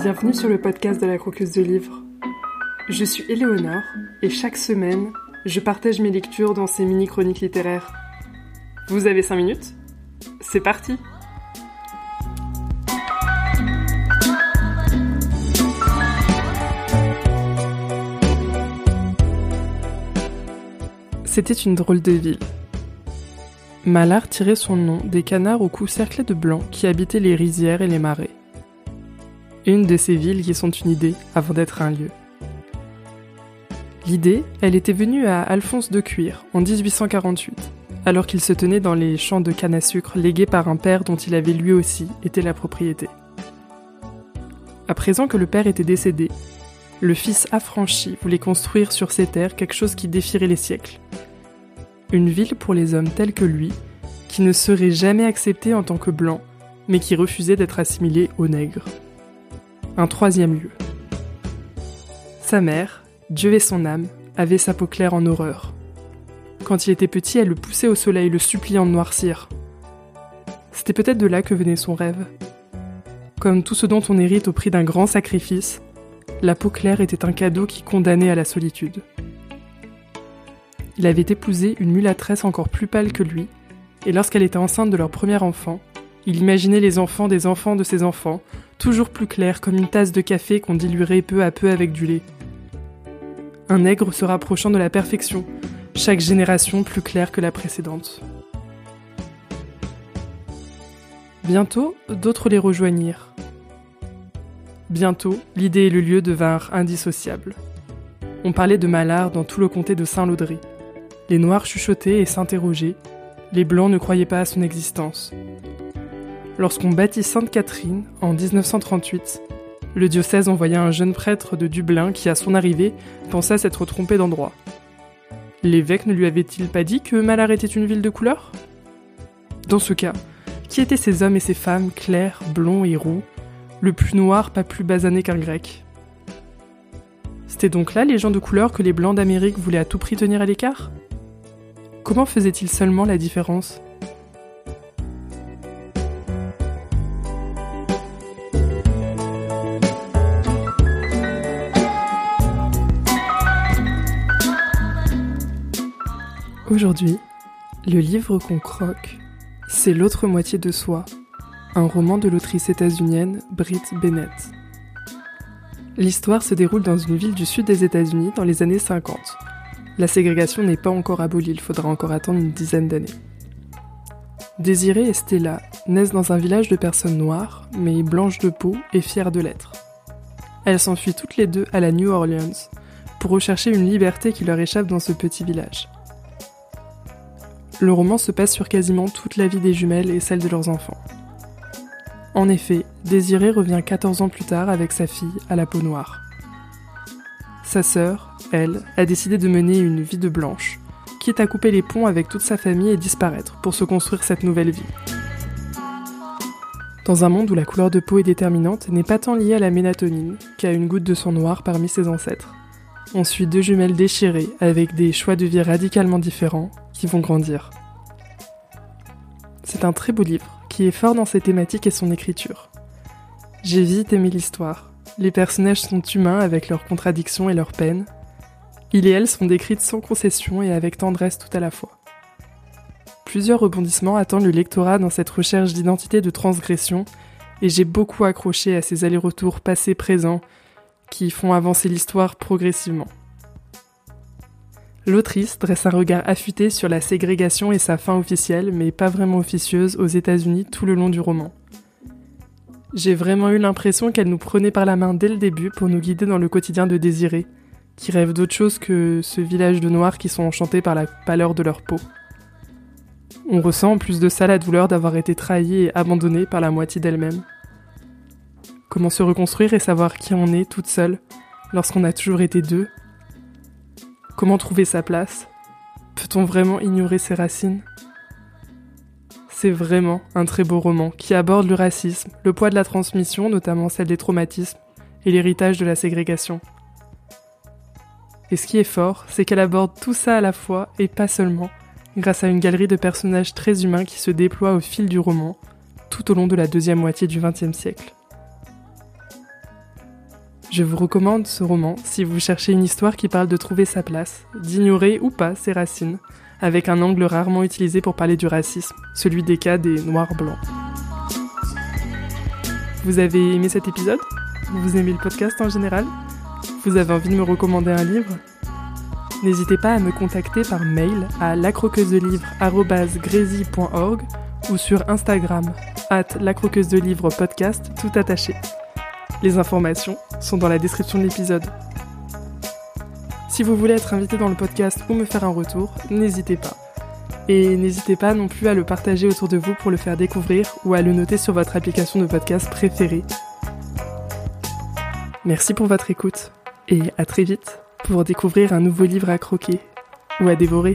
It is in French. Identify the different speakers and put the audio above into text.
Speaker 1: Bienvenue sur le podcast de la Croqueuse de Livres. Je suis Éléonore et chaque semaine, je partage mes lectures dans ces mini-chroniques littéraires. Vous avez 5 minutes? C'est parti C'était une drôle de ville. Malard tirait son nom des canards au cou cerclé de blanc qui habitaient les rizières et les marais. Une de ces villes qui sont une idée avant d'être un lieu. L'idée, elle était venue à Alphonse de Cuir en 1848, alors qu'il se tenait dans les champs de canne à sucre légués par un père dont il avait lui aussi été la propriété. À présent que le père était décédé, le fils affranchi voulait construire sur ces terres quelque chose qui défierait les siècles. Une ville pour les hommes tels que lui, qui ne serait jamais accepté en tant que blanc, mais qui refusait d'être assimilé aux nègres. Un troisième lieu. Sa mère, Dieu et son âme, avait sa peau claire en horreur. Quand il était petit, elle le poussait au soleil, le suppliant de noircir. C'était peut-être de là que venait son rêve. Comme tout ce dont on hérite au prix d'un grand sacrifice, la peau claire était un cadeau qui condamnait à la solitude. Il avait épousé une mulâtresse encore plus pâle que lui, et lorsqu'elle était enceinte de leur premier enfant, il imaginait les enfants des enfants de ses enfants, toujours plus clairs comme une tasse de café qu'on diluerait peu à peu avec du lait un nègre se rapprochant de la perfection, chaque génération plus claire que la précédente. Bientôt, d'autres les rejoignirent. Bientôt, l'idée et le lieu devinrent indissociables. On parlait de Malard dans tout le comté de Saint-Laudry. Les Noirs chuchotaient et s'interrogeaient, les Blancs ne croyaient pas à son existence. Lorsqu'on bâtit Sainte-Catherine en 1938, le diocèse envoya un jeune prêtre de Dublin qui, à son arrivée, pensa s'être trompé d'endroit. L'évêque ne lui avait-il pas dit que Malard était une ville de couleur? Dans ce cas, qui étaient ces hommes et ces femmes clairs, blonds et roux, le plus noir pas plus basané qu'un grec? C'était donc là les gens de couleur que les blancs d'Amérique voulaient à tout prix tenir à l'écart? Comment faisaient-ils seulement la différence? Aujourd'hui, le livre qu'on croque, c'est L'autre moitié de soi, un roman de l'autrice états-unienne Britt Bennett. L'histoire se déroule dans une ville du sud des États-Unis dans les années 50. La ségrégation n'est pas encore abolie, il faudra encore attendre une dizaine d'années. Désirée et Stella naissent dans un village de personnes noires, mais blanches de peau et fières de l'être. Elles s'enfuient toutes les deux à la New Orleans pour rechercher une liberté qui leur échappe dans ce petit village. Le roman se passe sur quasiment toute la vie des jumelles et celle de leurs enfants. En effet, Désirée revient 14 ans plus tard avec sa fille à la peau noire. Sa sœur, elle, a décidé de mener une vie de blanche, quitte à couper les ponts avec toute sa famille et disparaître pour se construire cette nouvelle vie. Dans un monde où la couleur de peau est déterminante, n'est pas tant liée à la mélatonine qu'à une goutte de sang noir parmi ses ancêtres. On suit deux jumelles déchirées avec des choix de vie radicalement différents qui vont grandir. C'est un très beau livre qui est fort dans ses thématiques et son écriture. J'ai vite aimé l'histoire. Les personnages sont humains avec leurs contradictions et leurs peines. Il et elle sont décrites sans concession et avec tendresse tout à la fois. Plusieurs rebondissements attendent le lectorat dans cette recherche d'identité de transgression et j'ai beaucoup accroché à ces allers-retours passés-présents qui font avancer l'histoire progressivement. L'autrice dresse un regard affûté sur la ségrégation et sa fin officielle, mais pas vraiment officieuse, aux États-Unis tout le long du roman. J'ai vraiment eu l'impression qu'elle nous prenait par la main dès le début pour nous guider dans le quotidien de Désiré, qui rêve d'autre chose que ce village de noirs qui sont enchantés par la pâleur de leur peau. On ressent en plus de ça la douleur d'avoir été trahie et abandonnée par la moitié d'elle-même. Comment se reconstruire et savoir qui on est toute seule lorsqu'on a toujours été deux Comment trouver sa place? Peut-on vraiment ignorer ses racines? C'est vraiment un très beau roman qui aborde le racisme, le poids de la transmission, notamment celle des traumatismes, et l'héritage de la ségrégation. Et ce qui est fort, c'est qu'elle aborde tout ça à la fois et pas seulement, grâce à une galerie de personnages très humains qui se déploient au fil du roman, tout au long de la deuxième moitié du XXe siècle. Je vous recommande ce roman si vous cherchez une histoire qui parle de trouver sa place, d'ignorer ou pas ses racines, avec un angle rarement utilisé pour parler du racisme, celui des cas des noirs-blancs. Vous avez aimé cet épisode? Vous aimez le podcast en général? Vous avez envie de me recommander un livre? N'hésitez pas à me contacter par mail à lacroqueusedelivre.org ou sur Instagram, at lacroqueuse de livre podcast tout attaché. Les informations sont dans la description de l'épisode. Si vous voulez être invité dans le podcast ou me faire un retour, n'hésitez pas. Et n'hésitez pas non plus à le partager autour de vous pour le faire découvrir ou à le noter sur votre application de podcast préférée. Merci pour votre écoute et à très vite pour découvrir un nouveau livre à croquer ou à dévorer.